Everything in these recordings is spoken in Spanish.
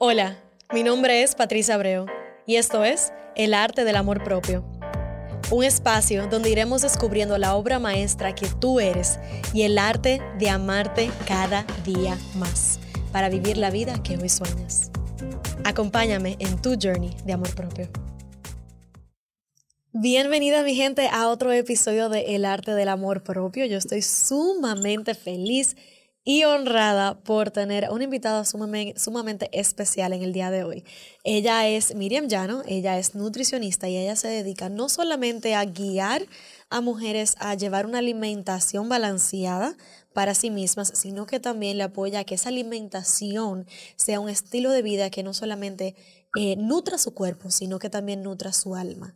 Hola, mi nombre es Patricia Abreu y esto es El Arte del Amor Propio. Un espacio donde iremos descubriendo la obra maestra que tú eres y el arte de amarte cada día más para vivir la vida que hoy sueñas. Acompáñame en tu journey de amor propio. Bienvenida mi gente a otro episodio de El Arte del Amor Propio. Yo estoy sumamente feliz y honrada por tener una invitada sumamente, especial en el día de hoy. Ella es Miriam Llano, ella es nutricionista y ella se dedica no solamente a guiar a mujeres a llevar una alimentación balanceada para sí mismas, sino que también le apoya a que esa alimentación sea un estilo de vida que no solamente eh, nutra su cuerpo, sino que también nutra su alma.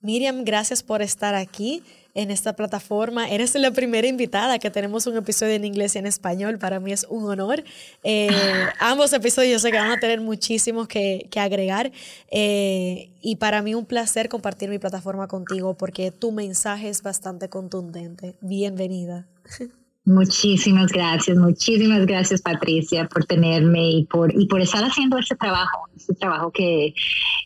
Miriam, gracias por estar aquí en esta plataforma. Eres la primera invitada que tenemos un episodio en inglés y en español. Para mí es un honor. Eh, ambos episodios yo sé que van a tener muchísimos que, agregar. Eh, y para mí un placer compartir mi plataforma contigo porque tu mensaje es bastante contundente. Bienvenida. Muchísimas gracias, muchísimas gracias Patricia por tenerme y por, y por estar haciendo este trabajo, este trabajo que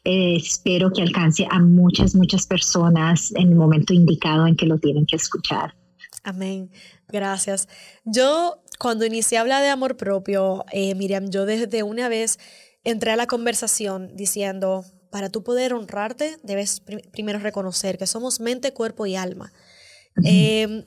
eh, espero que alcance a muchas, muchas personas en el momento indicado en que lo tienen que escuchar. Amén, gracias. Yo cuando inicié a hablar de amor propio, eh, Miriam, yo desde una vez entré a la conversación diciendo, para tú poder honrarte, debes primero reconocer que somos mente, cuerpo y alma. Em,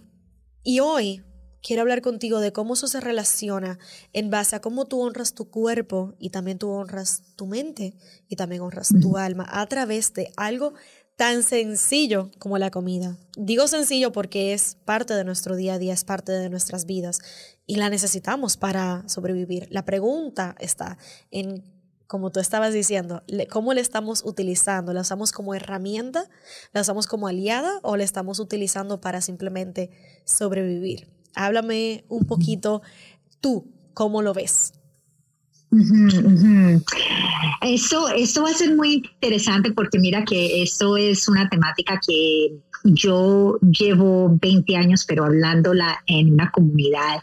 y hoy quiero hablar contigo de cómo eso se relaciona en base a cómo tú honras tu cuerpo y también tú honras tu mente y también honras tu alma a través de algo tan sencillo como la comida. Digo sencillo porque es parte de nuestro día a día, es parte de nuestras vidas y la necesitamos para sobrevivir. La pregunta está en, como tú estabas diciendo, cómo le estamos utilizando. ¿La usamos como herramienta? ¿La usamos como aliada o la estamos utilizando para simplemente sobrevivir? Háblame un poquito tú, ¿cómo lo ves? Eso, eso va a ser muy interesante porque mira que eso es una temática que yo llevo 20 años, pero hablándola en una comunidad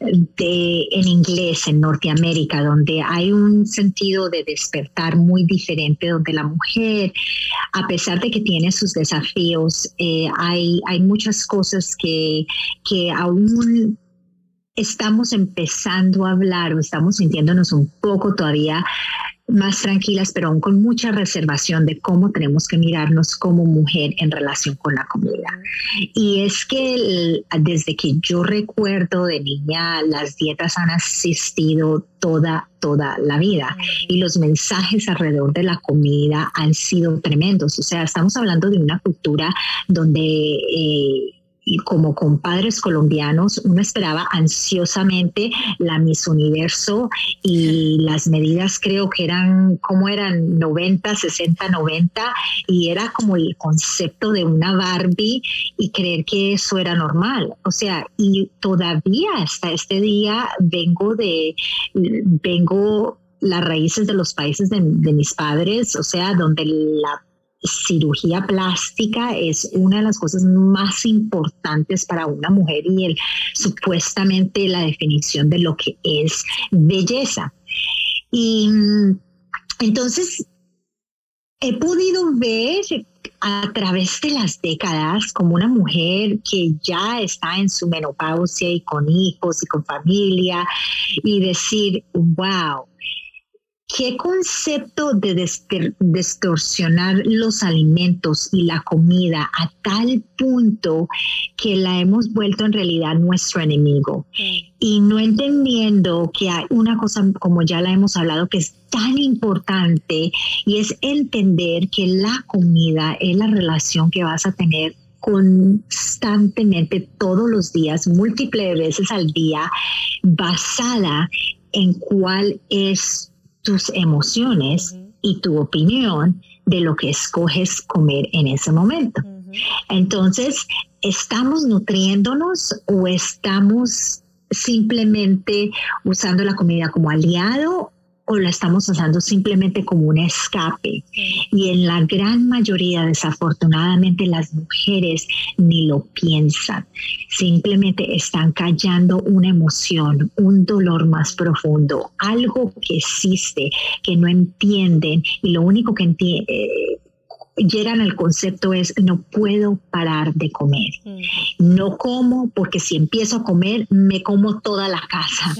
de, en inglés en Norteamérica, donde hay un sentido de despertar muy diferente, donde la mujer, a pesar de que tiene sus desafíos, eh, hay, hay muchas cosas que, que aún estamos empezando a hablar o estamos sintiéndonos un poco todavía más tranquilas, pero aún con mucha reservación de cómo tenemos que mirarnos como mujer en relación con la comida. Y es que desde que yo recuerdo de niña, las dietas han asistido toda, toda la vida y los mensajes alrededor de la comida han sido tremendos. O sea, estamos hablando de una cultura donde... Eh, y como compadres colombianos, uno esperaba ansiosamente la Miss Universo y las medidas creo que eran, como eran? 90, 60, 90 y era como el concepto de una Barbie y creer que eso era normal. O sea, y todavía hasta este día vengo de, vengo las raíces de los países de, de mis padres, o sea, donde la cirugía plástica es una de las cosas más importantes para una mujer y el, supuestamente la definición de lo que es belleza. Y mm, entonces he podido ver a través de las décadas como una mujer que ya está en su menopausia y con hijos y con familia y decir, wow, ¿Qué concepto de distorsionar los alimentos y la comida a tal punto que la hemos vuelto en realidad nuestro enemigo? Y no entendiendo que hay una cosa, como ya la hemos hablado, que es tan importante y es entender que la comida es la relación que vas a tener constantemente todos los días, múltiples veces al día, basada en cuál es tus emociones y tu opinión de lo que escoges comer en ese momento. Entonces, ¿estamos nutriéndonos o estamos simplemente usando la comida como aliado o la estamos usando simplemente como un escape. Y en la gran mayoría, desafortunadamente, las mujeres ni lo piensan. Simplemente están callando una emoción, un dolor más profundo, algo que existe, que no entienden y lo único que entienden... Eh, llegan al concepto es no puedo parar de comer. Mm. No como porque si empiezo a comer me como toda la casa.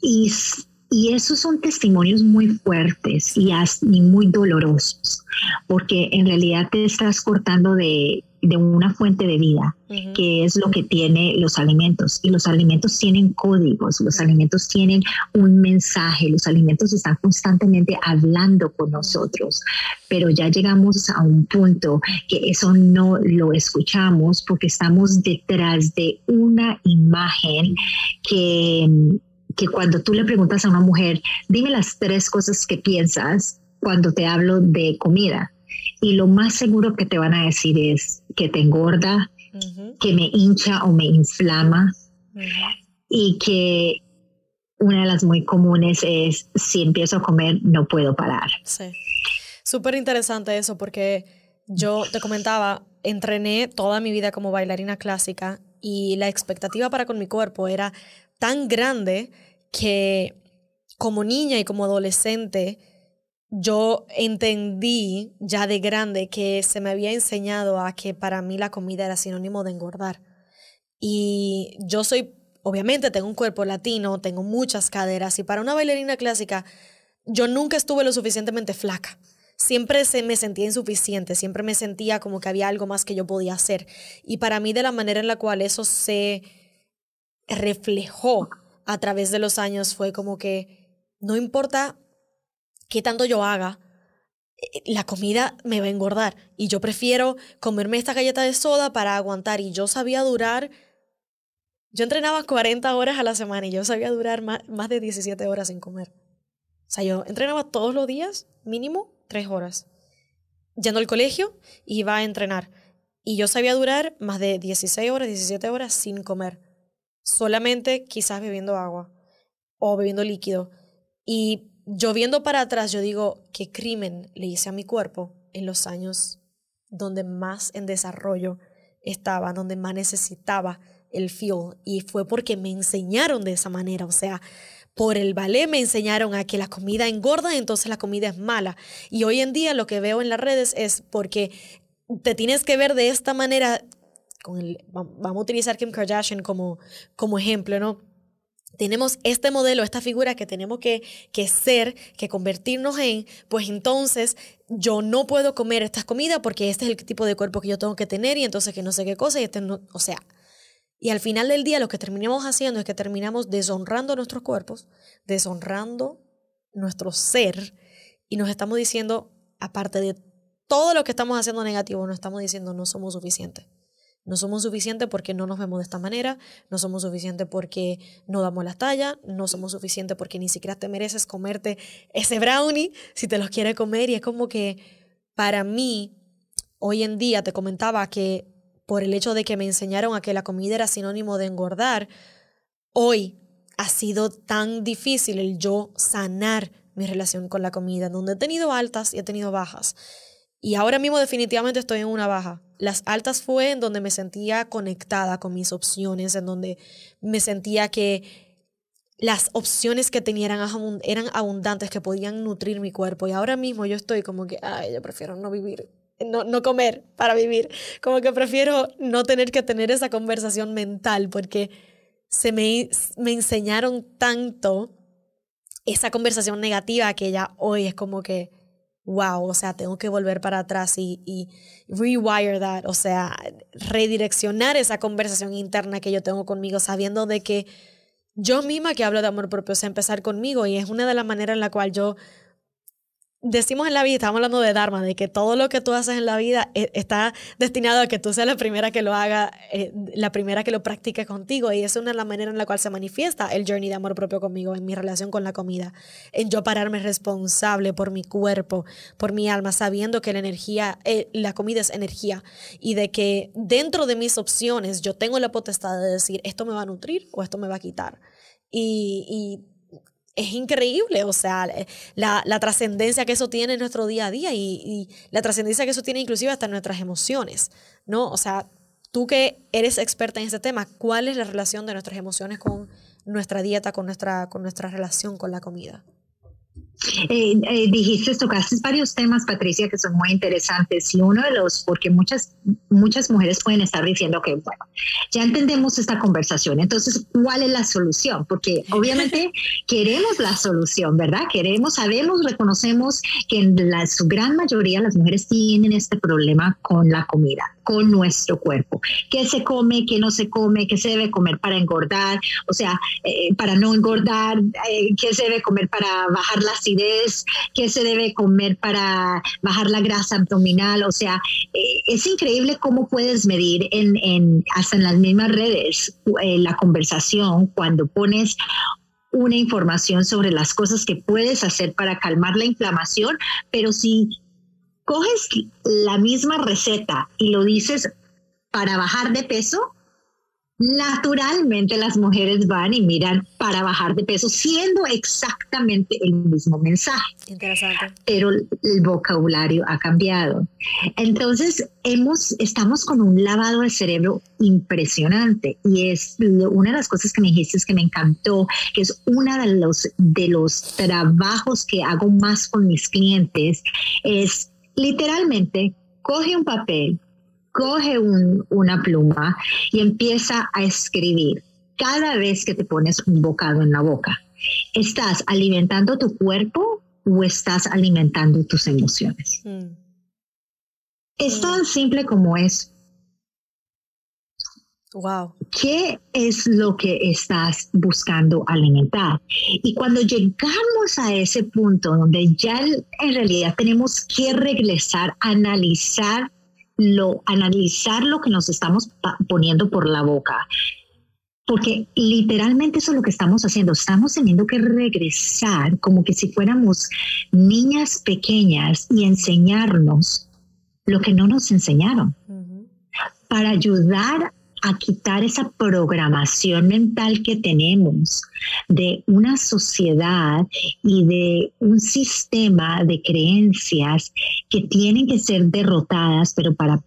y, y, esos son testimonios muy fuertes y, y muy dolorosos porque en realidad te estás cortando de, de una fuente de vida, que es lo que tiene los alimentos. Y los alimentos tienen códigos, los alimentos tienen un mensaje, los alimentos están constantemente hablando con nosotros, pero ya llegamos a un punto que eso no lo escuchamos porque estamos detrás de una imagen que, que cuando tú le preguntas a una mujer, dime las tres cosas que piensas cuando te hablo de comida y lo más seguro que te van a decir es que te engorda, que me hincha o me inflama y que una de las muy comunes es si empiezo a comer no puedo parar. Sí. Súper interesante eso porque yo te comentaba, entrené toda mi vida como bailarina clásica y la expectativa para con mi cuerpo era tan grande que como niña y como adolescente yo entendí ya de grande que se me había enseñado a que para mí la comida era sinónimo de engordar. Y yo soy, obviamente tengo un cuerpo latino, tengo muchas caderas y para una bailarina clásica yo nunca estuve lo suficientemente flaca. Siempre se me sentía insuficiente, siempre me sentía como que había algo más que yo podía hacer. Y para mí de la manera en la cual eso se reflejó a través de los años fue como que no importa qué tanto yo haga, eh, la comida me va a engordar y yo prefiero comerme esta galleta de soda para aguantar y yo sabía durar, yo entrenaba 40 horas a la semana y yo sabía durar más, de 17 horas sin comer. O sea, yo entrenaba todos los días, mínimo 3 horas. Yendo al colegio, iba a entrenar. Y yo sabía durar más de 16 horas, 17 horas sin comer. Solamente quizás bebiendo agua o bebiendo líquido. Y yo viendo para atrás, yo digo, ¿qué crimen le hice a mi cuerpo en los años donde más en desarrollo estaba, donde más necesitaba el fuel? Y fue porque me enseñaron de esa manera, o sea, por el ballet me enseñaron a que la comida engorda, entonces la comida es mala. Y hoy en día lo que veo en las redes es porque te tienes que ver de esta manera, con el, vamos a utilizar Kim Kardashian como, como ejemplo, ¿no? tenemos este modelo, esta figura que tenemos que, que, ser, que convertirnos en, pues entonces yo no puedo comer estas comidas porque este es el tipo de cuerpo que yo tengo que tener y entonces que no sé qué cosa y este no, o sea, y al final del día lo que terminamos haciendo es que terminamos deshonrando nuestros cuerpos, deshonrando nuestro ser y nos estamos diciendo, aparte de todo lo que estamos haciendo negativo, nos estamos diciendo no somos suficientes. No somos suficientes porque no nos vemos de esta manera, no somos suficientes porque no damos la talla, no somos suficientes porque ni siquiera te mereces comerte ese brownie si te los quieres comer. Y es como que para mí, hoy en día te comentaba que por el hecho de que me enseñaron a que la comida era sinónimo de engordar, hoy ha sido tan difícil el yo sanar mi relación con la comida, donde he tenido altas y he tenido bajas. Y ahora mismo definitivamente estoy en una baja. Las altas fue en donde me sentía conectada con mis opciones, en donde me sentía que las opciones que tenía eran, abundantes, que podían nutrir mi cuerpo. Y ahora mismo yo estoy como que, ay, yo prefiero no vivir, no, no comer para vivir. Como que prefiero no tener que tener esa conversación mental porque se me, me enseñaron tanto esa conversación negativa que ya hoy es como que wow, o sea, tengo que volver para atrás y, rewire that, o sea, redireccionar esa conversación interna que yo tengo conmigo, sabiendo de que yo misma que hablo de amor propio, o empezar conmigo y es una de las maneras en la cual yo decimos en la vida, estamos hablando de Dharma, de que todo lo que tú haces en la vida eh, está destinado a que tú seas la primera que lo haga, eh, la primera que lo practique contigo. Y esa es una de las maneras en la cual se manifiesta el journey de amor propio conmigo, en mi relación con la comida, en yo pararme responsable por mi cuerpo, por mi alma, sabiendo que la energía, eh, la comida es energía y de que dentro de mis opciones yo tengo la potestad de decir esto me va a nutrir o esto me va a quitar. y, y es increíble, o sea, la, la trascendencia que eso tiene en nuestro día a día y, la trascendencia que eso tiene inclusive hasta en nuestras emociones, ¿no? O sea, tú que eres experta en este tema, ¿cuál es la relación de nuestras emociones con nuestra dieta, con nuestra, con nuestra relación con la comida? Eh, eh, dijiste, tocaste varios temas, Patricia, que son muy interesantes y uno de los, porque muchas, muchas mujeres pueden estar diciendo que, bueno, ya entendemos esta conversación, entonces, ¿cuál es la solución? Porque obviamente queremos la solución, ¿verdad? Queremos, sabemos, reconocemos que en la, su gran mayoría las mujeres tienen este problema con la comida con nuestro cuerpo. ¿Qué se come, qué no se come, qué se debe comer para engordar? O sea, eh, para no engordar, eh, ¿qué se debe comer para bajar la ¿Qué se debe comer para bajar la grasa abdominal? O sea, eh, es increíble cómo puedes medir en, en hasta en las mismas redes la conversación cuando pones una información sobre las cosas que puedes hacer para calmar la inflamación, pero si coges la misma receta y lo dices para bajar de peso, naturalmente las mujeres van y miran para bajar de peso, siendo exactamente el mismo mensaje. Interesante. Pero el vocabulario ha cambiado. Entonces, hemos, estamos con un lavado de cerebro impresionante y es una de las cosas que me dijiste que me encantó, que es uno de los, de los trabajos que hago más con mis clientes, es literalmente coge un papel, coge una pluma y empieza a escribir cada vez que te pones un bocado en la boca. ¿Estás alimentando tu cuerpo o estás alimentando tus emociones? Mm. Es tan simple como es. Wow. ¿Qué es lo que estás buscando alimentar? Y cuando llegamos a ese punto donde ya en realidad tenemos que regresar, analizar lo, analizar lo que nos estamos poniendo por la boca. Porque literalmente eso es lo que estamos haciendo. Estamos teniendo que regresar como que si fuéramos niñas pequeñas y enseñarnos lo que no nos enseñaron. Para ayudar a quitar esa programación mental que tenemos de una sociedad y de un sistema de creencias que tienen que ser derrotadas, pero para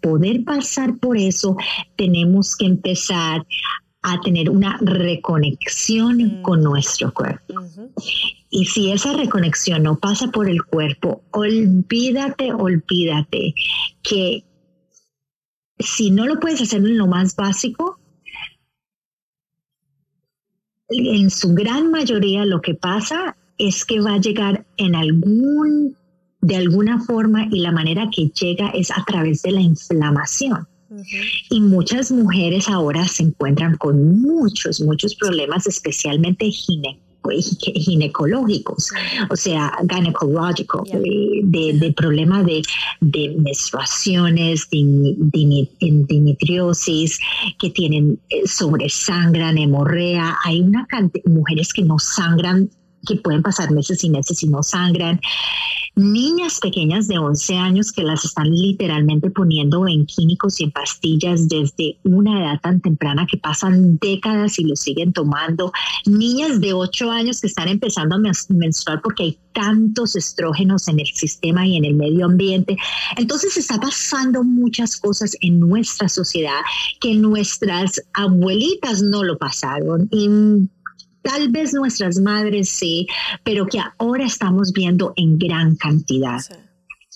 poder pasar por eso tenemos que empezar a tener una reconexión mm. con nuestro cuerpo. Y si esa reconexión no pasa por el cuerpo, olvídate, olvídate que si no lo puedes hacer en lo más básico, en su gran mayoría lo que pasa es que va a llegar en algún, de alguna forma y la manera que llega es a través de la inflamación. Y muchas mujeres ahora se encuentran con muchos, muchos problemas, especialmente gine ginecológicos, o sea, gynecológico, de, de, problemas de, de menstruaciones, de, que tienen eh, sobresangran, hemorrea. Hay una cantidad de mujeres que no sangran que pueden pasar meses y meses y no sangran. Niñas pequeñas de 11 años que las están literalmente poniendo en químicos y en pastillas desde una edad tan temprana que pasan décadas y lo siguen tomando. Niñas de 8 años que están empezando a menstruar porque hay tantos estrógenos en el sistema y en el medio ambiente. Entonces está pasando muchas cosas en nuestra sociedad que nuestras abuelitas no lo pasaron. Y Tal vez nuestras madres sí, pero que ahora estamos viendo en gran cantidad.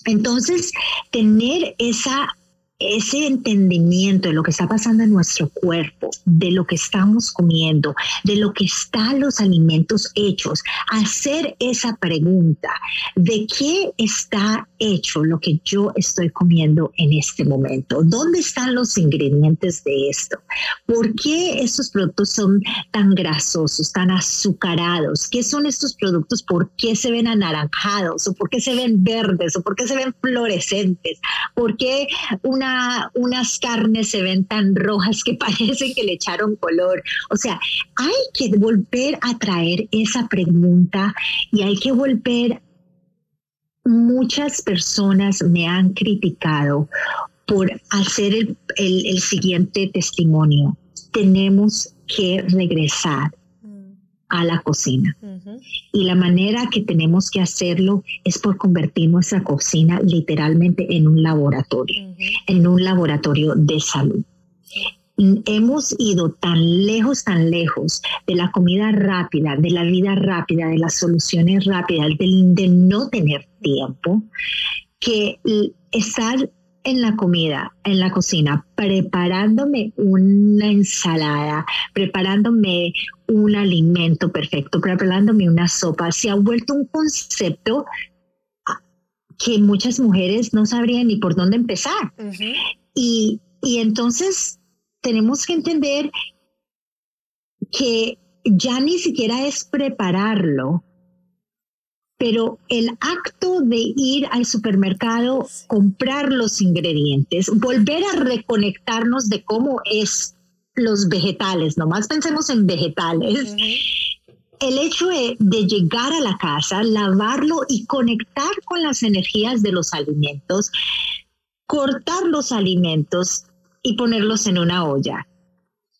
Entonces, tener esa ese entendimiento de lo que está pasando en nuestro cuerpo, de lo que estamos comiendo, de lo que están los alimentos hechos, hacer esa pregunta de qué está hecho lo que yo estoy comiendo en este momento, dónde están los ingredientes de esto, por qué estos productos son tan grasosos, tan azucarados, qué son estos productos, por qué se ven anaranjados o por qué se ven verdes o por qué se ven fluorescentes, por qué una unas carnes se ven tan rojas que parece que le echaron color. O sea, hay que volver a traer esa pregunta y hay que volver. Muchas personas me han criticado por hacer el, el siguiente testimonio. Tenemos que regresar a la cocina. Y la manera que tenemos que hacerlo es por convertir nuestra cocina literalmente en un laboratorio, en un laboratorio de salud. Hemos ido tan lejos, tan lejos de la comida rápida, de la vida rápida, de las soluciones rápidas, de no tener tiempo, que estar en la comida, en la cocina, preparándome una ensalada, preparándome un alimento perfecto, preparándome una sopa, se ha vuelto un concepto que muchas mujeres no sabrían ni por dónde empezar. y, y entonces tenemos que entender que ya ni siquiera es prepararlo, pero el acto de ir al supermercado, comprar los ingredientes, volver a reconectarnos de cómo es los vegetales, nomás pensemos en vegetales. El hecho de, llegar a la casa, lavarlo y conectar con las energías de los alimentos, cortar los alimentos y ponerlos en una olla.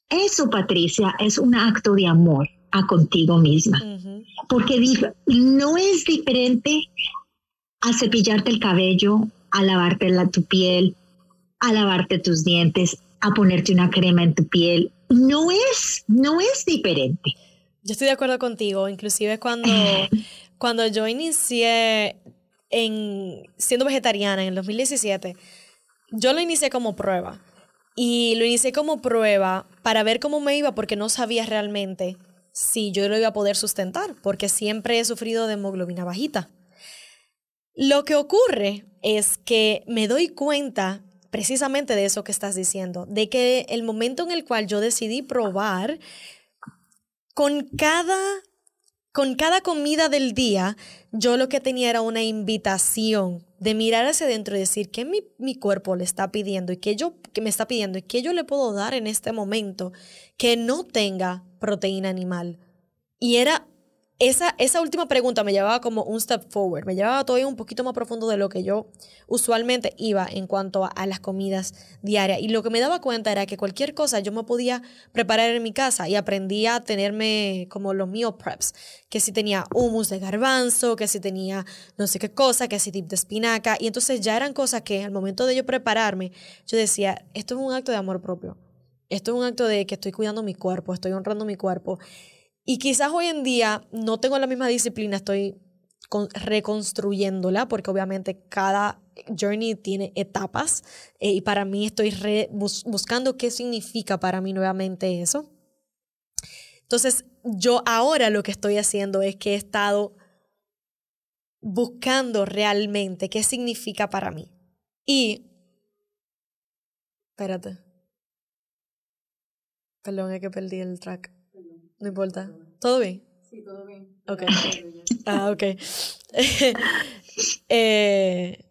Eso, Patricia, es un acto de amor a contigo misma porque no es diferente a cepillarte el cabello, a lavarte la, tu piel, a lavarte tus dientes, a ponerte una crema en tu piel. No es, no es diferente. Yo estoy de acuerdo contigo, inclusive cuando, cuando yo inicié en siendo vegetariana en el 2017, yo lo inicié como prueba. Y lo inicié como prueba para ver cómo me iba porque no sabía realmente si yo lo iba a poder sustentar, porque siempre he sufrido de hemoglobina bajita. Lo que ocurre es que me doy cuenta precisamente de eso que estás diciendo, de que el momento en el cual yo decidí probar con cada con cada comida del día, yo lo que tenía era una invitación de mirar hacia adentro y decir qué mi, mi, cuerpo le está pidiendo y qué yo que me está pidiendo y qué yo le puedo dar en este momento que no tenga proteína animal. Y era esa, esa última pregunta me llevaba como un step forward, me llevaba todavía un poquito más profundo de lo que yo usualmente iba en cuanto a, las comidas diarias. Y lo que me daba cuenta era que cualquier cosa yo me podía preparar en mi casa y aprendí a tenerme como los míos preps, que si tenía hummus de garbanzo, que si tenía no sé qué cosa, que si tip de espinaca. Y entonces ya eran cosas que al momento de yo prepararme, yo decía, esto es un acto de amor propio. Esto es un acto de que estoy cuidando mi cuerpo, estoy honrando mi cuerpo. Y quizás hoy en día no tengo la misma disciplina, estoy reconstruyéndola, porque obviamente cada journey tiene etapas eh, y para mí estoy buscando qué significa para mí nuevamente eso. Entonces, yo ahora lo que estoy haciendo es que he estado buscando realmente qué significa para mí. Y, espérate. Perdón, es que perdí el track. No importa. ¿Todo bien? Sí, todo bien. Ok. ah, ok. eh,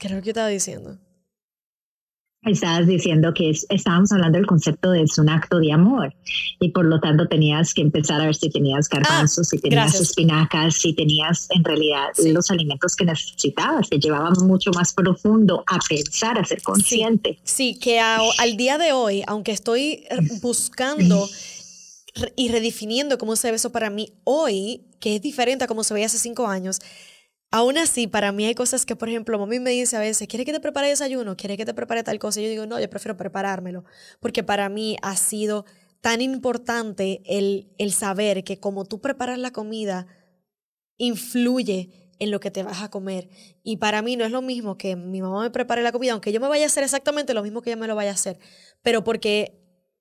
¿Qué era lo que yo estaba diciendo? Estabas diciendo que estábamos hablando del concepto de es un acto de amor y por lo tanto tenías que empezar a ver si tenías garbanzos, si tenías espinacas, si tenías en realidad los alimentos que necesitabas. Te llevaban mucho más profundo a pensar, a ser consciente. Sí, que al día de hoy, aunque estoy buscando y redefiniendo cómo se ve eso para mí hoy, que es diferente a cómo se veía hace cinco años, Aún así, para mí hay cosas que, por ejemplo, mami me dice a veces, ¿quiere que te prepare desayuno? ¿Quiere que te prepare tal cosa? Y yo digo, no, yo prefiero preparármelo, porque para mí ha sido tan importante el, el saber que como tú preparas la comida, influye en lo que te vas a comer. Y para mí no es lo mismo que mi mamá me prepare la comida, aunque yo me vaya a hacer exactamente lo mismo que ella me lo vaya a hacer, pero porque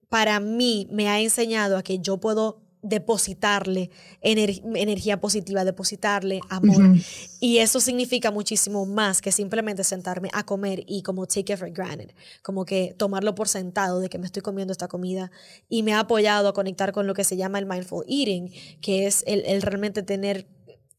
para mí me ha enseñado a que yo puedo depositarle energía positiva, depositarle amor. Y eso significa muchísimo más que simplemente sentarme a comer y como take it for granted, como que tomarlo por sentado de que me estoy comiendo esta comida. Y me ha apoyado a conectar con lo que se llama el mindful eating, que es el, el realmente tener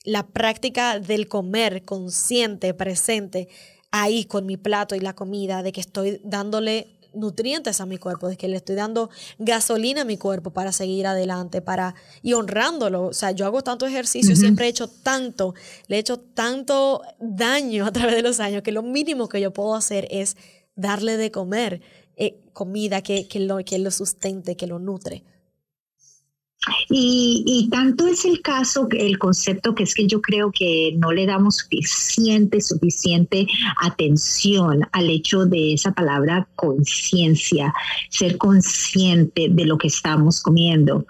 la práctica del comer consciente, presente, ahí con mi plato y la comida, de que estoy dándole nutrientes a mi cuerpo, de que le estoy dando gasolina a mi cuerpo para seguir adelante, para y honrándolo. O sea, yo hago tanto ejercicio, siempre he hecho tanto, le he hecho tanto daño a través de los años que lo mínimo que yo puedo hacer es darle de comer eh, comida que, que, lo, que lo sustente, que lo nutre. Y, tanto es el caso, el concepto que es que yo creo que no le damos suficiente, suficiente atención al hecho de esa palabra conciencia, ser consciente de lo que estamos comiendo.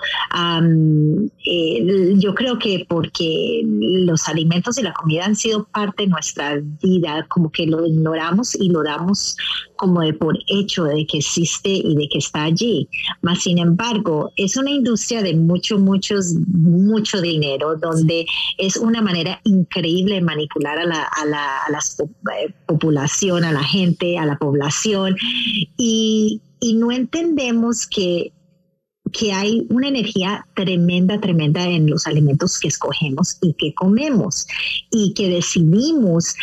Eh, yo creo que porque los alimentos y la comida han sido parte de nuestra vida, como que lo ignoramos y lo damos como de por hecho de que existe y de que está allí. Mas, sin embargo, es una industria de mucho, muchos, mucho dinero, donde es una manera increíble de manipular a la, a la, a la eh, población, a la gente, a la población. Y, y no entendemos que que hay una energía tremenda, tremenda en los alimentos que escogemos y que comemos y que decidimos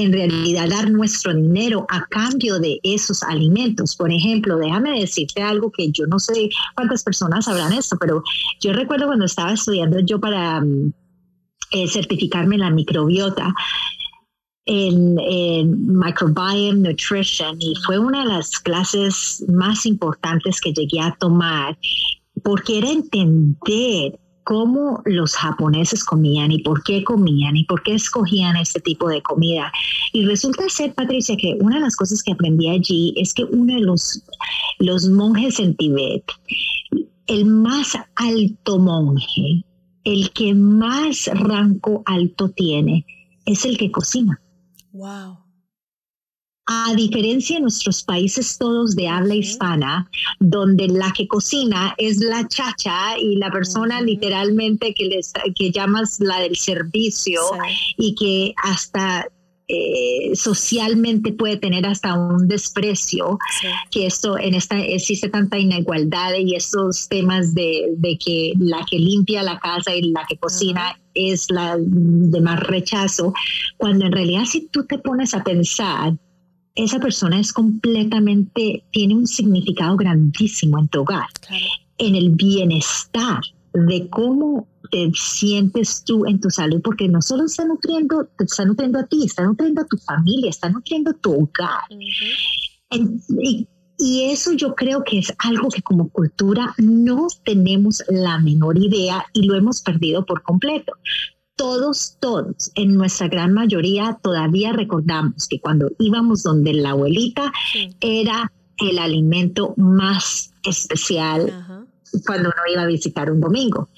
en realidad dar nuestro dinero a cambio de esos alimentos. Por ejemplo, déjame decirte algo que yo no sé cuántas personas sabrán esto, pero yo recuerdo cuando estaba estudiando yo para mm, eh, certificarme en la microbiota, en, Microbiome Nutrition y fue una de las clases más importantes que llegué a tomar porque era entender cómo los japoneses comían y por qué comían y por qué escogían este tipo de comida. Y resulta ser, Patricia, que una de las cosas que aprendí allí es que uno de los, los monjes en Tibet, el más alto monje, el que más rango alto tiene, es el que cocina. Wow a diferencia de nuestros países todos de habla hispana, donde la que cocina es la chacha y la persona literalmente que, les, que llamas la del servicio y que hasta eh, socialmente puede tener hasta un desprecio, que esto en esta existe tanta inigualdad y esos temas de, que la que limpia la casa y la que cocina es la de más rechazo, cuando en realidad si tú te pones a pensar, esa persona es completamente, tiene un significado grandísimo en tu hogar, en el bienestar de cómo te sientes tú en tu salud, porque no solo está nutriendo, te está nutriendo a ti, está nutriendo a tu familia, está nutriendo tu hogar. y, y eso yo creo que es algo que como cultura no tenemos la menor idea y lo hemos perdido por completo todos, todos, en nuestra gran mayoría todavía recordamos que cuando íbamos donde la abuelita era el alimento más especial cuando uno iba a visitar un domingo.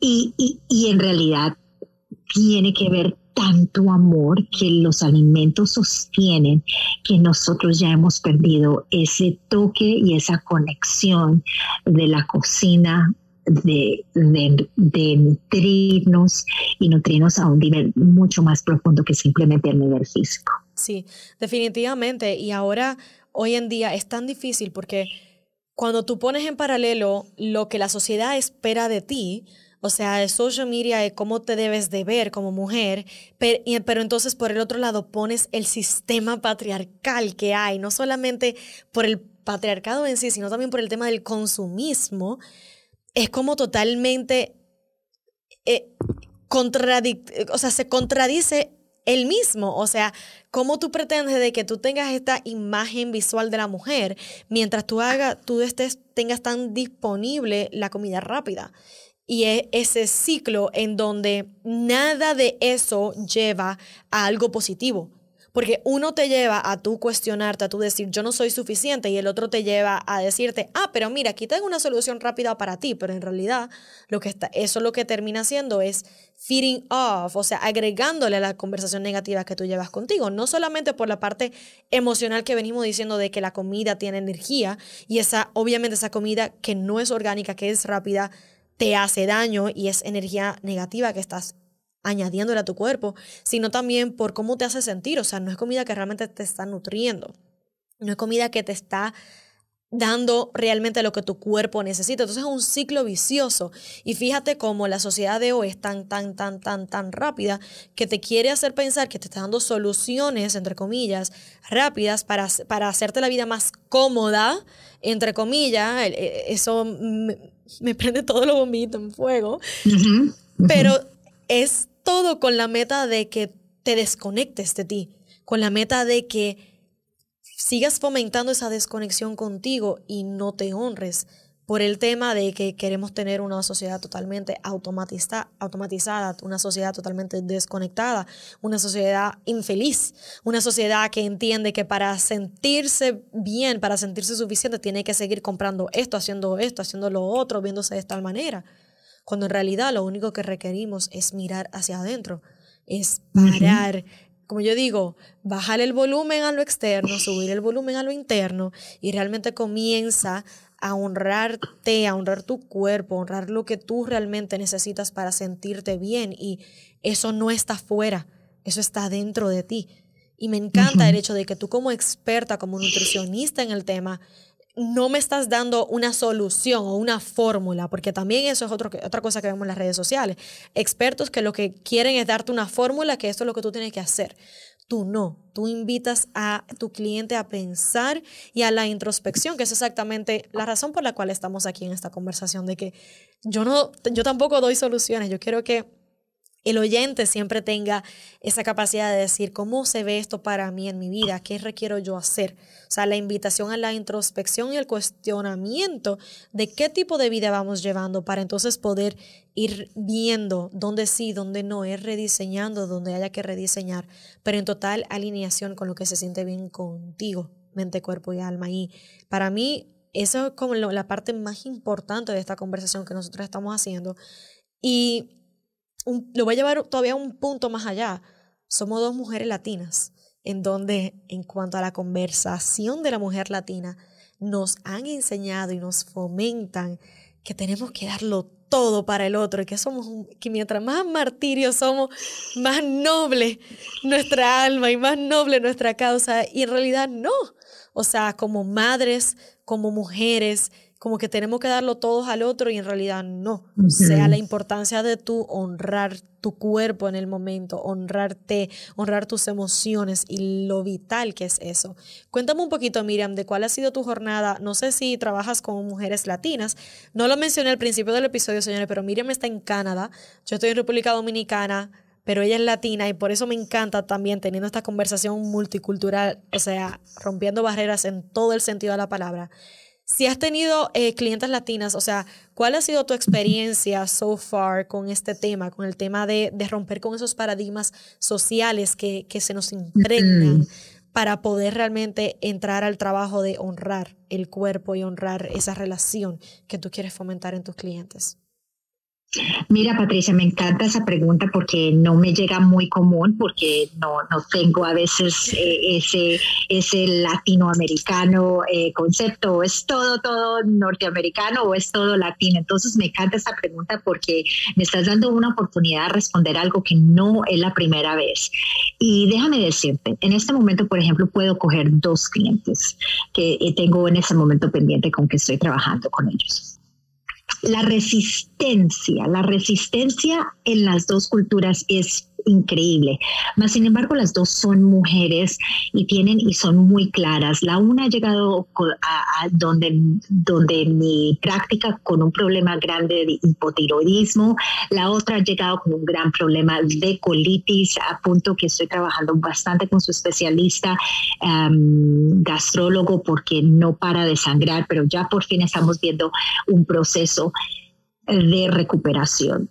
Y, y, en realidad tiene que ver tanto amor que los alimentos sostienen que nosotros ya hemos perdido ese toque y esa conexión de la cocina de, de, nutrirnos y nutrirnos a un nivel mucho más profundo que simplemente el nivel físico. Sí, definitivamente. Y ahora, hoy en día, es tan difícil porque cuando tú pones en paralelo lo que la sociedad espera de ti, o sea, el social media es cómo te debes de ver como mujer, pero, entonces por el otro lado pones el sistema patriarcal que hay, no solamente por el patriarcado en sí, sino también por el tema del consumismo es como totalmente eh, o sea, se contradice el mismo. O sea, ¿cómo tú pretendes de que tú tengas esta imagen visual de la mujer mientras tú hagas, tú estés, tengas tan disponible la comida rápida? Y es ese ciclo en donde nada de eso lleva a algo positivo. Porque uno te lleva a tú cuestionarte, a tú decir, yo no soy suficiente, y el otro te lleva a decirte, ah, pero mira, aquí tengo una solución rápida para ti, pero en realidad lo que está, eso lo que termina haciendo es feeding off, o sea, agregándole a la conversación negativa que tú llevas contigo, no solamente por la parte emocional que venimos diciendo de que la comida tiene energía, y esa, obviamente esa comida que no es orgánica, que es rápida, te hace daño y es energía negativa que estás añadiéndole a tu cuerpo, sino también por cómo te hace sentir. O sea, no es comida que realmente te está nutriendo. No es comida que te está dando realmente lo que tu cuerpo necesita. Entonces es un ciclo vicioso. Y fíjate cómo la sociedad de hoy es tan, tan, tan, tan, tan rápida que te quiere hacer pensar que te está dando soluciones, entre comillas, rápidas para, para hacerte la vida más cómoda, entre comillas. Eso me, prende todo lo bombito en fuego. Pero es todo con la meta de que te desconectes de ti, con la meta de que sigas fomentando esa desconexión contigo y no te honres por el tema de que queremos tener una sociedad totalmente automatizada, una sociedad totalmente desconectada, una sociedad infeliz, una sociedad que entiende que para sentirse bien, para sentirse suficiente, tiene que seguir comprando esto, haciendo esto, haciendo lo otro, viéndose de tal manera. Cuando en realidad lo único que requerimos es mirar hacia adentro, es parar, como yo digo, bajar el volumen a lo externo, subir el volumen a lo interno y realmente comienza a honrarte, a honrar tu cuerpo, a honrar lo que tú realmente necesitas para sentirte bien. Y eso no está fuera, eso está dentro de ti. Y me encanta el hecho de que tú como experta, como nutricionista en el tema, no me estás dando una solución o una fórmula, porque también eso es otra cosa que vemos en las redes sociales. Expertos que lo que quieren es darte una fórmula, que esto es lo que tú tienes que hacer. Tú no, tú invitas a tu cliente a pensar y a la introspección, que es exactamente la razón por la cual estamos aquí en esta conversación, de que yo no, yo tampoco doy soluciones, yo quiero que el oyente siempre tenga esa capacidad de decir cómo se ve esto para mí en mi vida, qué requiero yo hacer. O sea, la invitación a la introspección y el cuestionamiento de qué tipo de vida vamos llevando para entonces poder ir viendo dónde sí, dónde no, ir rediseñando donde haya que rediseñar, pero en total alineación con lo que se siente bien contigo, mente, cuerpo y alma. Y para mí, eso es como la parte más importante de esta conversación que nosotros estamos haciendo. Y lo voy a llevar todavía un punto más allá. Somos dos mujeres latinas, en donde en cuanto a la conversación de la mujer latina, nos han enseñado y nos fomentan que tenemos que darlo todo para el otro y que somos que mientras más martirio somos, más noble nuestra alma y más noble nuestra causa y en realidad no. O sea, como madres, como mujeres, como que tenemos que darlo todos al otro y en realidad no. O sea, la importancia de tú honrar tu cuerpo en el momento, honrarte, honrar tus emociones y lo vital que es eso. Cuéntame un poquito, Miriam, de cuál ha sido tu jornada. No sé si trabajas con mujeres latinas. No lo mencioné al principio del episodio, señores, pero Miriam está en Canadá. Yo estoy en República Dominicana pero ella es latina y por eso me encanta también teniendo esta conversación multicultural, o sea, rompiendo barreras en todo el sentido de la palabra. Si has tenido eh, clientes latinas, o sea, ¿cuál ha sido tu experiencia so far con este tema, con el tema de, romper con esos paradigmas sociales que, que se nos impregnan para poder realmente entrar al trabajo de honrar el cuerpo y honrar esa relación que tú quieres fomentar en tus clientes? Mira, Patricia, me encanta esa pregunta porque no me llega muy común, porque no, no tengo a veces eh, ese, ese latinoamericano eh, concepto, es todo, todo norteamericano o es todo latino. Entonces me encanta esa pregunta porque me estás dando una oportunidad de responder algo que no es la primera vez. Y déjame decirte, en este momento, por ejemplo, puedo coger dos clientes que eh, tengo en ese momento pendiente con que estoy trabajando con ellos la resistencia, la resistencia en las dos culturas es increíble. Mas, sin embargo, las dos son mujeres y tienen y son muy claras. La una ha llegado a, donde, donde mi práctica con un problema grande de hipotiroidismo, la otra ha llegado con un gran problema de colitis, a punto que estoy trabajando bastante con su especialista gastrólogo porque no para de sangrar, pero ya por fin estamos viendo un proceso de recuperación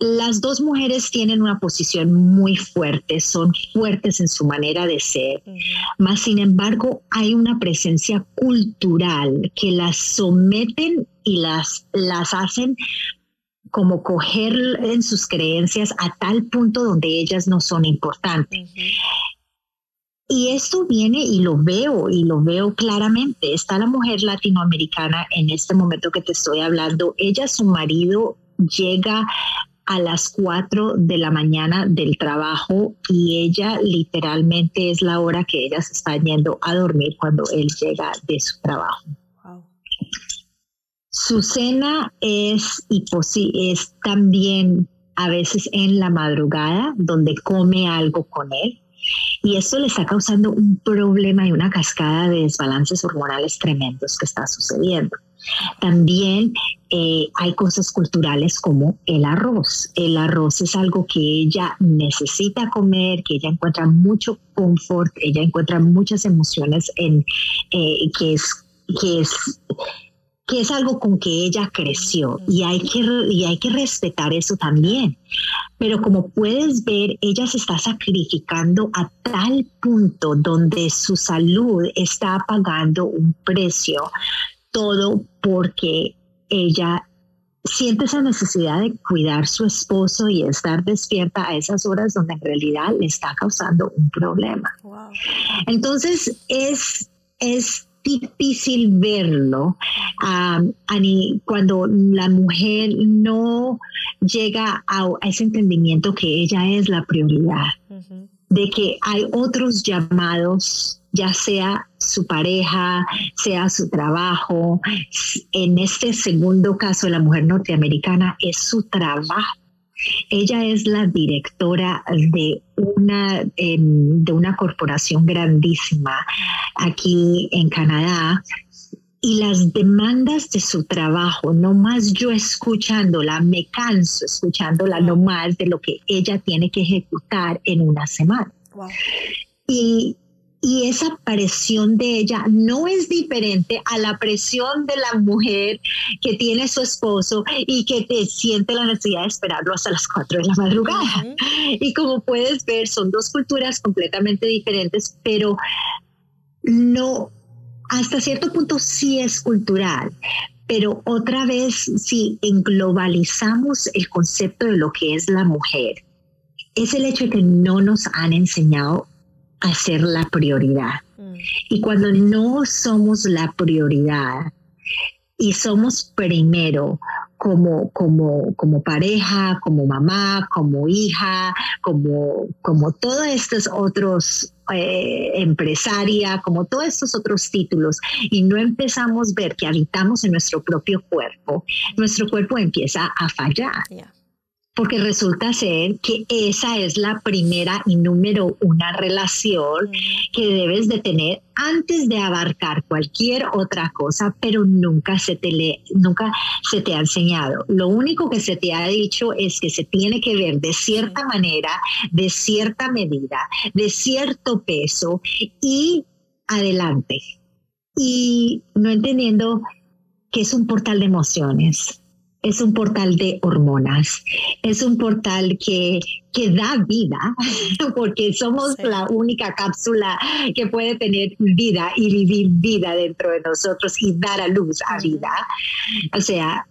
las dos mujeres tienen una posición muy fuerte, son fuertes en su manera de ser, mas sin embargo hay una presencia cultural que las someten y las, las hacen como coger en sus creencias a tal punto donde ellas no son importantes. Y esto viene y lo veo y lo veo claramente. Está la mujer latinoamericana en este momento que te estoy hablando. Ella, su marido, llega a las 4 de la mañana del trabajo y ella literalmente es la hora que ella se está yendo a dormir cuando él llega de su trabajo. Su cena es, y es también a veces en la madrugada donde come algo con él. Y esto le está causando un problema y una cascada de desbalances hormonales tremendos que está sucediendo. También eh, hay cosas culturales como el arroz. El arroz es algo que ella necesita comer, que ella encuentra mucho confort, ella encuentra muchas emociones en eh, que es que es que es algo con que ella creció y hay que, y hay que respetar eso también. Pero como puedes ver, ella se está sacrificando a tal punto donde su salud está pagando un precio, todo porque ella siente esa necesidad de cuidar su esposo y estar despierta a esas horas donde en realidad le está causando un problema. Entonces es, es difícil verlo cuando la mujer no llega a, ese entendimiento que ella es la prioridad, de que hay otros llamados ya sea su pareja, sea su trabajo. En este segundo caso la mujer norteamericana es su trabajo. Ella es la directora de una, em, de una corporación grandísima aquí en Canadá y las demandas de su trabajo, no más yo escuchándola, me canso escuchándola, no más de lo que ella tiene que ejecutar en una semana. Y y esa presión de ella no es diferente a la presión de la mujer que tiene su esposo y que te siente la necesidad de esperarlo hasta las 4 de la madrugada. Y como puedes ver, son dos culturas completamente diferentes, pero no, hasta cierto punto sí es cultural. Pero otra vez, si englobalizamos el concepto de lo que es la mujer, es el hecho de que no nos han enseñado a ser la prioridad. Y cuando no somos la prioridad y somos primero como, como, como pareja, como mamá, como hija, como, como todos estos otros eh, empresaria, como todos estos otros títulos, y no empezamos a ver que habitamos en nuestro propio cuerpo, nuestro cuerpo empieza a fallar porque resulta ser que esa es la primera y número una relación que debes de tener antes de abarcar cualquier otra cosa, pero nunca se te le, nunca se te ha enseñado. Lo único que se te ha dicho es que se tiene que ver de cierta manera, de cierta medida, de cierto peso y adelante. Y no entendiendo que es un portal de emociones es un portal de hormonas, es un portal que, que da vida, porque somos la única cápsula que puede tener vida y vivir vida dentro de nosotros y dar a luz a vida. O sea,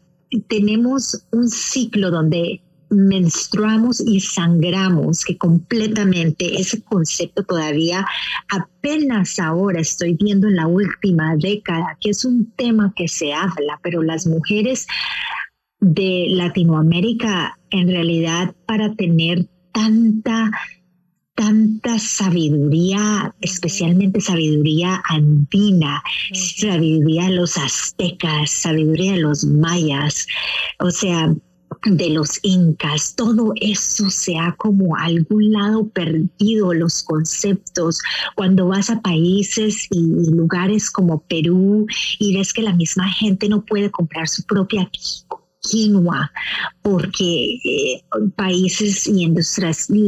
tenemos un ciclo donde menstruamos y sangramos, que completamente ese concepto todavía apenas ahora estoy viendo en la última década, que es un tema que se habla, pero las mujeres de Latinoamérica en realidad para tener tanta tanta sabiduría, especialmente sabiduría andina, sabiduría de los aztecas, sabiduría de los mayas, o sea, de los incas, todo eso se ha como a algún lado perdido los conceptos. Cuando vas a países y lugares como Perú y ves que la misma gente no puede comprar su propia quinoa, porque eh, países y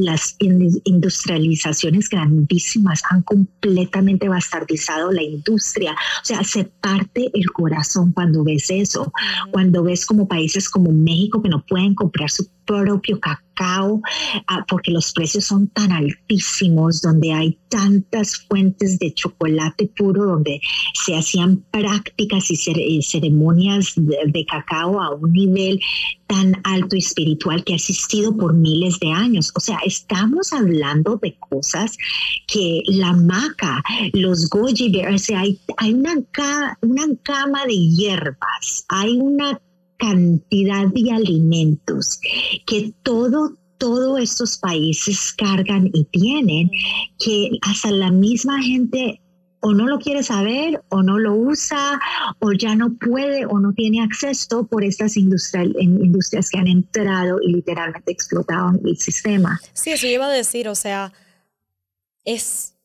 las industrializaciones grandísimas han completamente bastardizado la industria. O sea, se parte el corazón cuando ves eso, cuando ves como países como México que no pueden comprar su propio cacao, ah, porque los precios son tan altísimos, donde hay tantas fuentes de chocolate puro, donde se hacían prácticas y eh, ceremonias de, cacao a un nivel tan alto y espiritual que ha existido por miles de años. O sea, estamos hablando de cosas que la maca, los goji bears, hay, hay una, una cama de hierbas, hay una cantidad de alimentos que todo todos estos países cargan y tienen, que hasta la misma gente o no lo quiere saber o no lo usa o ya no puede o no tiene acceso por estas industrias que han entrado y literalmente explotado el sistema. Sí, eso iba a decir, o sea, es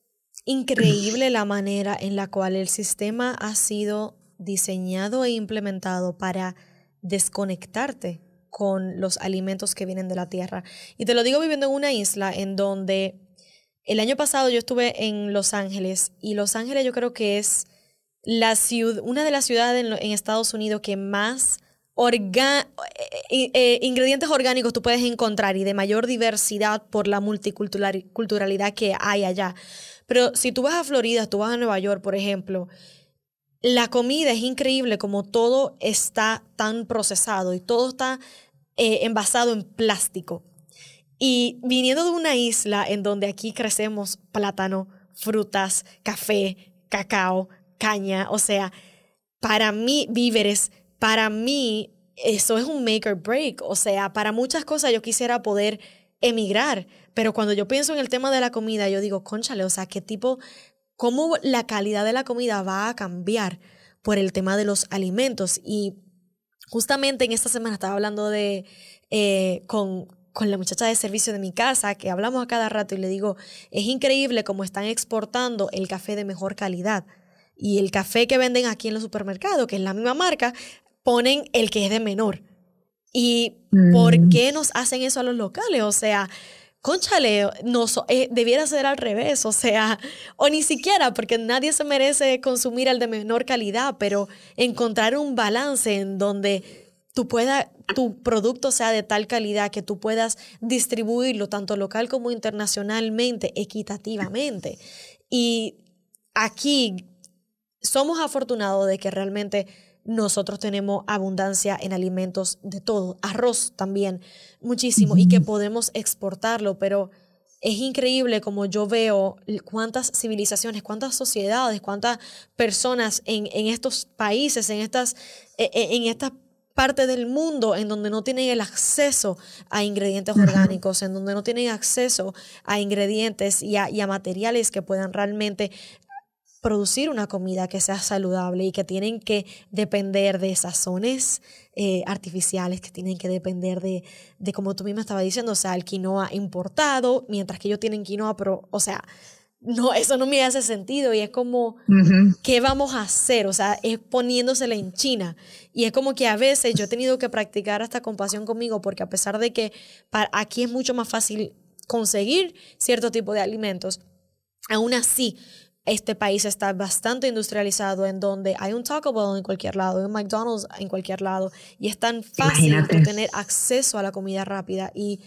increíble la manera en la cual el sistema ha sido diseñado e implementado para desconectarte con los alimentos que vienen de la tierra. Y te lo digo viviendo en una isla en donde el año pasado yo estuve en Los Ángeles y Los Ángeles yo creo que es la ciudad, una de las ciudades en, Estados Unidos que más orga, eh, eh, ingredientes orgánicos tú puedes encontrar y de mayor diversidad por la multiculturalidad que hay allá. Pero si tú vas a Florida, tú vas a Nueva York, por ejemplo, la comida es increíble como todo está tan procesado y todo está eh, envasado en plástico. Y viniendo de una isla en donde aquí crecemos plátano, frutas, café, cacao, caña, o sea, para mí víveres, para mí eso es un make or break, o sea, para muchas cosas yo quisiera poder emigrar, pero cuando yo pienso en el tema de la comida, yo digo, conchale, o sea, qué tipo, cómo la calidad de la comida va a cambiar por el tema de los alimentos. Y justamente en esta semana estaba hablando de, eh, con, con la muchacha de servicio de mi casa, que hablamos a cada rato y le digo, es increíble cómo están exportando el café de mejor calidad. Y el café que venden aquí en los supermercados, que es la misma marca, ponen el que es de menor. ¿Y por mm. qué nos hacen eso a los locales? O sea, conchale, no, eh, debiera ser al revés, o sea, o ni siquiera, porque nadie se merece consumir el de menor calidad, pero encontrar un balance en donde pueda, tu producto sea de tal calidad que tú puedas distribuirlo tanto local como internacionalmente, equitativamente. Y aquí somos afortunados de que realmente nosotros tenemos abundancia en alimentos de todo, arroz también, muchísimo, y que podemos exportarlo, pero es increíble como yo veo cuántas civilizaciones, cuántas sociedades, cuántas personas en, en estos países, en estas, e, e, en estas del mundo en donde no tienen el acceso a ingredientes orgánicos, en donde no tienen acceso a ingredientes y a, y a materiales que puedan realmente producir una comida que sea saludable y que tienen que depender de sazones eh, artificiales, que tienen que depender de, de, como tú misma estabas diciendo, o sea, el quinoa importado, mientras que ellos tienen quinoa, pero, o sea, no, eso no me hace sentido y es como, ¿qué vamos a hacer? O sea, es poniéndosela en China. Y es como que a veces yo he tenido que practicar esta compasión conmigo porque a pesar de que para, aquí es mucho más fácil conseguir cierto tipo de alimentos, aún así este país está bastante industrializado en donde hay un Taco Bell en cualquier lado, un McDonald's en cualquier lado y es tan fácil tener acceso a la comida rápida. Y,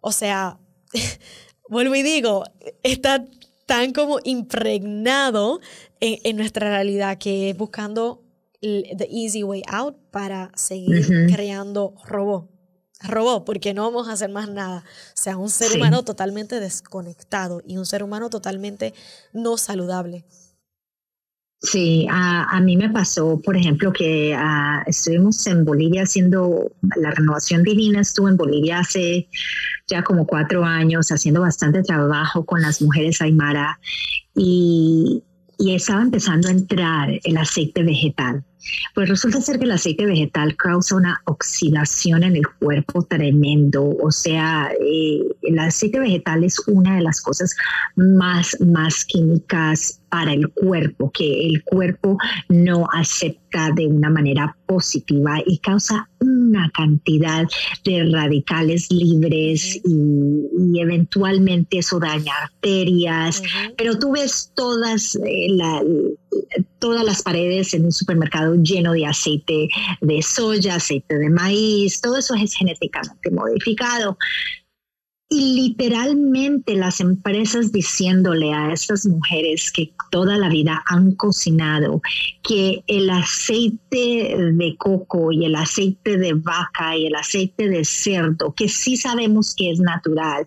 o sea, vuelvo y digo, está tan como impregnado en, nuestra realidad que buscando the easy way out para seguir creando robots robó, porque no vamos a hacer más nada. O sea, un ser humano totalmente desconectado y un ser humano totalmente no saludable. Sí, a, mí me pasó, por ejemplo, que ah, estuvimos en Bolivia haciendo la renovación divina, estuve en Bolivia hace ya como cuatro años haciendo bastante trabajo con las mujeres aymara y, y estaba empezando a entrar el aceite vegetal. Pues resulta ser que el aceite vegetal causa una oxidación en el cuerpo tremendo. O sea, eh, el aceite vegetal es una de las cosas más, más químicas para el cuerpo, que el cuerpo no acepta de una manera positiva y causa una cantidad de radicales libres y, eventualmente eso daña arterias, pero tú ves todas, eh, todas las paredes en un supermercado lleno de aceite de soya, aceite de maíz, todo eso es genéticamente modificado. Y literalmente las empresas diciéndole a estas mujeres que toda la vida han cocinado que el aceite de coco y el aceite de vaca y el aceite de cerdo, que sí sabemos que es natural,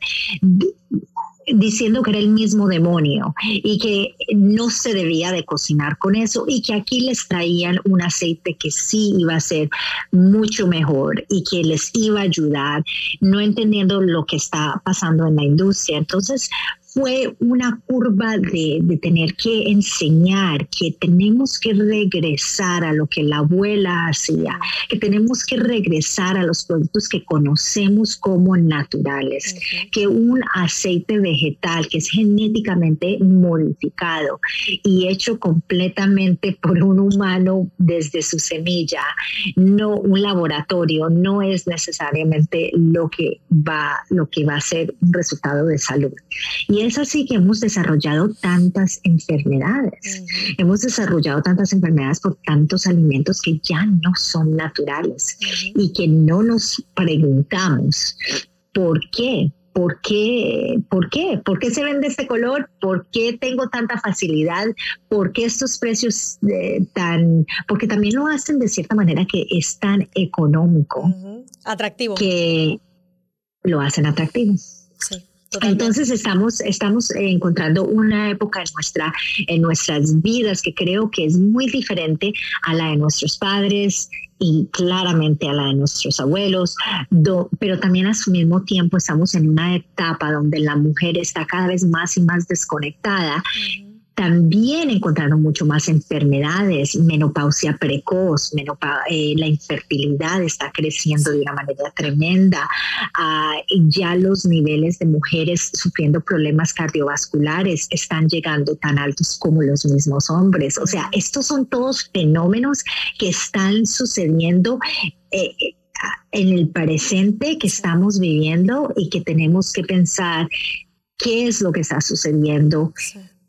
diciendo que era el mismo demonio y que no se debía de cocinar con eso y que aquí les traían un aceite que sí iba a ser mucho mejor y que les iba a ayudar, no entendiendo lo que está pasando en la industria. Entonces, fue una curva de, de, tener que enseñar que tenemos que regresar a lo que la abuela hacía, que tenemos que regresar a los productos que conocemos como naturales, que un aceite vegetal que es genéticamente modificado y hecho completamente por un humano desde su semilla, no un laboratorio, no es necesariamente lo que va, lo que va a ser un resultado de salud. Y es así que hemos desarrollado tantas enfermedades. Hemos desarrollado tantas enfermedades por tantos alimentos que ya no son naturales y que no nos preguntamos por qué. ¿Por qué? ¿Por qué? ¿Por qué se vende este color? ¿Por qué tengo tanta facilidad? ¿Por qué estos precios eh, tan...? Porque también lo hacen de cierta manera que es tan económico. Atractivo. Que lo hacen atractivo. Sí. Entonces estamos, estamos encontrando una época en, nuestra, en nuestras vidas que creo que es muy diferente a la de nuestros padres y claramente a la de nuestros abuelos, pero también a su mismo tiempo estamos en una etapa donde la mujer está cada vez más y más desconectada también encontraron mucho más enfermedades, menopausia precoz, eh, la infertilidad está creciendo de una manera tremenda, ah, ya los niveles de mujeres sufriendo problemas cardiovasculares están llegando tan altos como los mismos hombres. O sea, estos son todos fenómenos que están sucediendo. Eh, en el presente que estamos viviendo y que tenemos que pensar qué es lo que está sucediendo,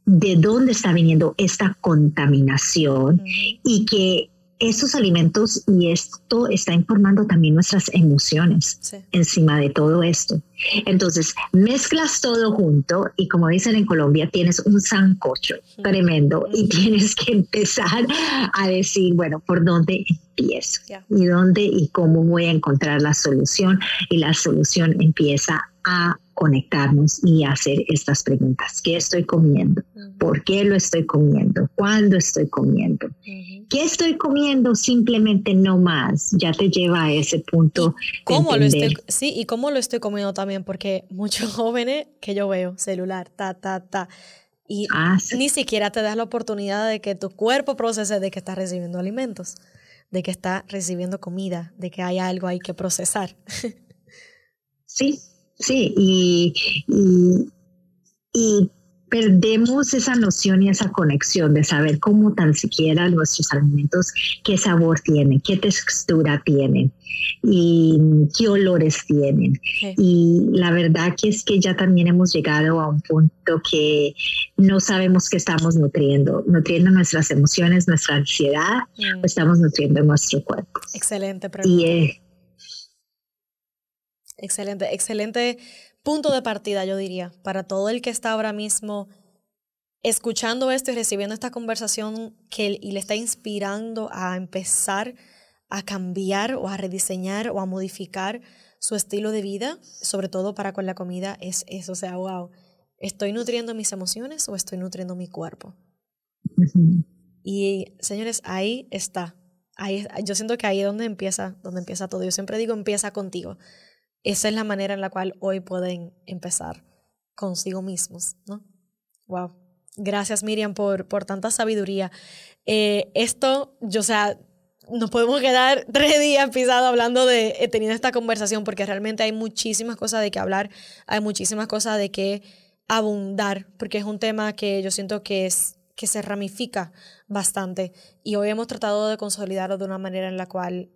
de dónde está viniendo esta contaminación y que esos alimentos y esto está informando también nuestras emociones encima de todo esto. Entonces, mezclas todo junto y como dicen en Colombia, tienes un sancocho tremendo y tienes que empezar a decir, bueno, ¿por dónde empiezo? ¿Y dónde y cómo voy a encontrar la solución? Y la solución empieza a conectarnos y hacer estas preguntas. ¿Qué estoy comiendo? ¿Por qué lo estoy comiendo? ¿Cuándo estoy comiendo? ¿Qué estoy comiendo? Simplemente no más. Ya te lleva a ese punto. ¿Cómo lo estoy, sí, y cómo lo estoy comiendo también, porque muchos jóvenes que yo veo, celular, ta, ta, ta. Y ah, ni siquiera te das la oportunidad de que tu cuerpo procese de que estás recibiendo alimentos, de que está recibiendo comida, de que hay algo ahí que procesar. Sí, Sí, y, y, perdemos esa noción y esa conexión de saber cómo tan siquiera nuestros alimentos, qué sabor tienen, qué textura tienen y qué olores tienen. Y la verdad que es que ya también hemos llegado a un punto que no sabemos qué estamos nutriendo, nutriendo nuestras emociones, nuestra ansiedad, o estamos nutriendo nuestro cuerpo. Excelente pregunta. Y, Excelente, excelente punto de partida, yo diría, para todo el que está ahora mismo escuchando esto y recibiendo esta conversación que, y le está inspirando a empezar a cambiar o a rediseñar o a modificar su estilo de vida, sobre todo para con la comida, es eso, o sea, wow, ¿estoy nutriendo mis emociones o estoy nutriendo mi cuerpo? Y señores, ahí está. Ahí, yo siento que ahí es donde empieza, donde empieza todo. Yo siempre digo, empieza contigo esa es la manera en la cual hoy pueden empezar consigo mismos, ¿no? Wow. Gracias, Miriam, por, por tanta sabiduría. Eh, esto, yo, o sea, nos podemos quedar tres días pisados hablando de, eh, teniendo esta conversación, porque realmente hay muchísimas cosas de qué hablar, hay muchísimas cosas de qué abundar, porque es un tema que yo siento que es que se ramifica bastante y hoy hemos tratado de consolidarlo de una manera en la cual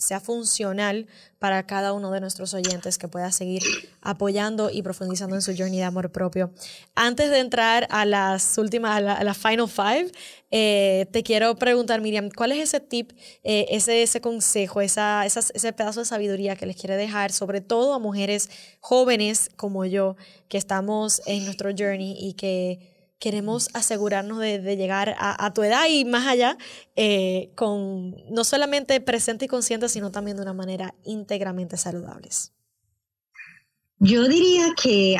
sea funcional para cada uno de nuestros oyentes que pueda seguir apoyando y profundizando en su journey de amor propio. Antes de entrar a las últimas, a la, final five, eh, te quiero preguntar, Miriam, ¿cuál es ese tip, eh, ese, ese consejo, esa, ese pedazo de sabiduría que les quiere dejar, sobre todo a mujeres jóvenes como yo, que estamos en nuestro journey y que queremos asegurarnos de, llegar a, tu edad y más allá, eh, con no solamente presente y consciente, sino también de una manera íntegramente saludables. Yo diría que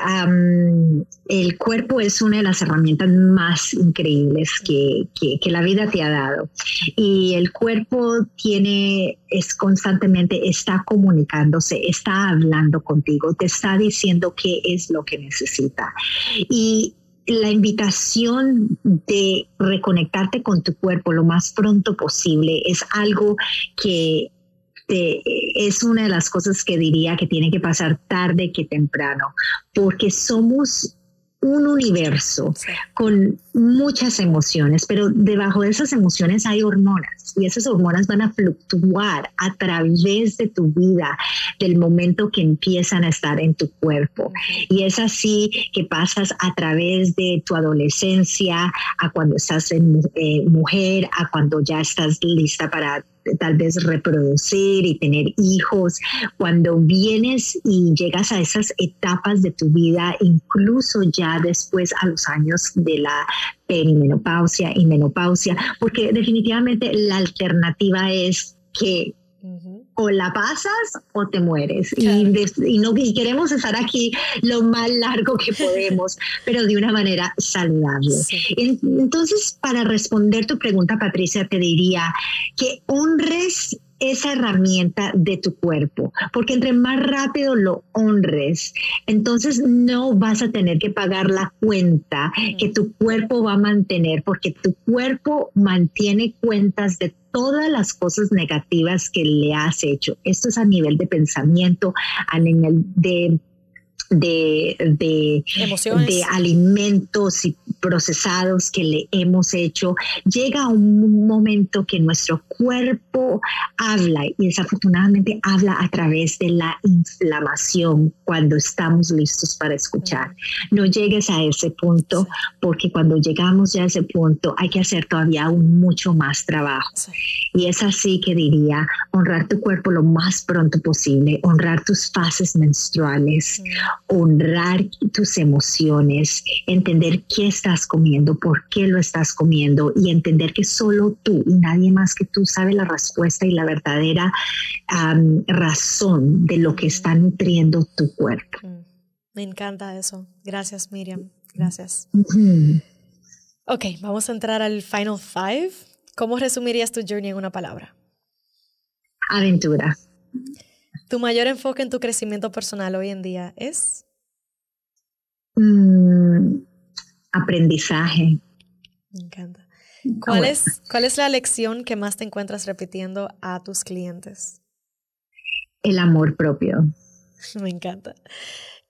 el cuerpo es una de las herramientas más increíbles que, que, la vida te ha dado. Y el cuerpo tiene, es constantemente, está comunicándose, está hablando contigo, te está diciendo qué es lo que necesita. Y la invitación de reconectarte con tu cuerpo lo más pronto posible es algo que es una de las cosas que diría que tiene que pasar tarde que temprano, porque somos un universo con muchas emociones, pero debajo de esas emociones hay hormonas y esas hormonas van a fluctuar a través de tu vida, del momento que empiezan a estar en tu cuerpo. Y es así que pasas a través de tu adolescencia, a cuando estás en eh, mujer, a cuando ya estás lista para tal vez reproducir y tener hijos, cuando vienes y llegas a esas etapas de tu vida, incluso ya después a los años de la perimenopausia y menopausia, porque definitivamente la alternativa es que o la pasas o te mueres. Y, no, queremos estar aquí lo más largo que podemos, pero de una manera saludable. Entonces, para responder tu pregunta, Patricia, te diría que honres esa herramienta de tu cuerpo, porque entre más rápido lo honres, entonces no vas a tener que pagar la cuenta que tu cuerpo va a mantener, porque tu cuerpo mantiene cuentas de todas las cosas negativas que le has hecho. Esto es a nivel de pensamiento, a nivel de de, de, de, alimentos y procesados que le hemos hecho, llega un momento que nuestro cuerpo habla y desafortunadamente habla a través de la inflamación cuando estamos listos para escuchar. No llegues a ese punto porque cuando llegamos ya a ese punto hay que hacer todavía aún mucho más trabajo. Y es así que diría, honrar tu cuerpo lo más pronto posible, honrar tus fases menstruales, honrar tus emociones, entender qué estás comiendo, por qué lo estás comiendo y entender que solo tú y nadie más que tú sabe la respuesta y la verdadera razón de lo que está nutriendo tu cuerpo. Mm, me encanta eso. Gracias, Miriam. Gracias. Ok, vamos a entrar al final five. ¿Cómo resumirías tu journey en una palabra? Aventura. ¿Tu mayor enfoque en tu crecimiento personal hoy en día es? Mm, aprendizaje. Me encanta. ¿Cuál, es, ¿Cuál es la lección que más te encuentras repitiendo a tus clientes? El amor propio. Me encanta.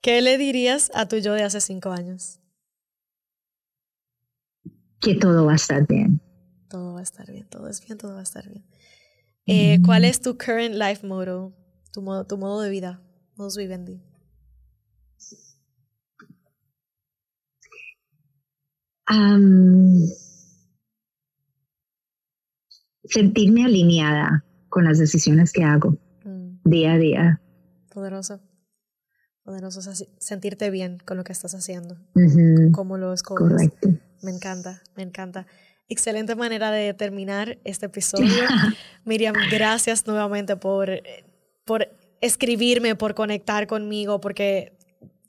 ¿Qué le dirías a tu yo de hace cinco años? Que todo va a estar bien. Todo va a estar bien, todo es bien, todo va a estar bien. Eh, ¿Cuál es tu current life motto, tu modo, tu modo de vida? Modus vivendi. sentirme alineada con las decisiones que hago mm. día a día. Poderoso. Poderoso. sentirte bien con lo que estás haciendo. como Cómo lo escoges. Correcto. Me encanta, me encanta. Excelente manera de terminar este episodio. Miriam, gracias nuevamente por, por escribirme, por conectar conmigo, porque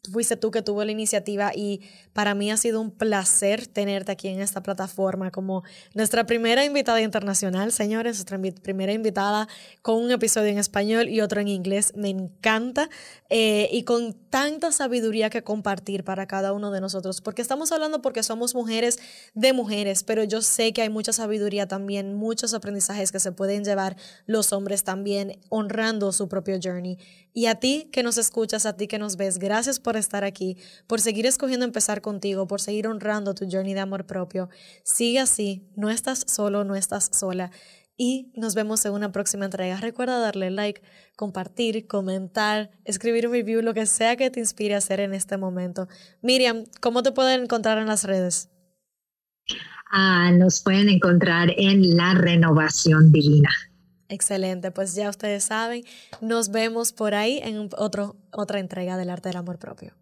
fuiste tú que tuvo la iniciativa y para mí ha sido un placer tenerte aquí en esta plataforma como nuestra primera invitada internacional, señores, nuestra primera invitada con un episodio en español y otro en inglés. Me encanta eh, y con tanta sabiduría que compartir para cada uno de nosotros, porque estamos hablando porque somos mujeres de mujeres, pero yo sé que hay mucha sabiduría también, muchos aprendizajes que se pueden llevar los hombres también honrando su propio journey. Y a ti que nos escuchas, a ti que nos ves, gracias por estar aquí, por seguir escogiendo empezar contigo, por seguir honrando tu journey de amor propio. Sigue así, no estás solo, no estás sola. Y nos vemos en una próxima entrega. Recuerda darle like, compartir, comentar, escribir un review, lo que sea que te inspire a hacer en este momento. Miriam, ¿cómo te pueden encontrar en las redes? Ah, nos pueden encontrar en la renovación divina. Excelente, pues ya ustedes saben, nos vemos por ahí en otra entrega del arte del amor propio.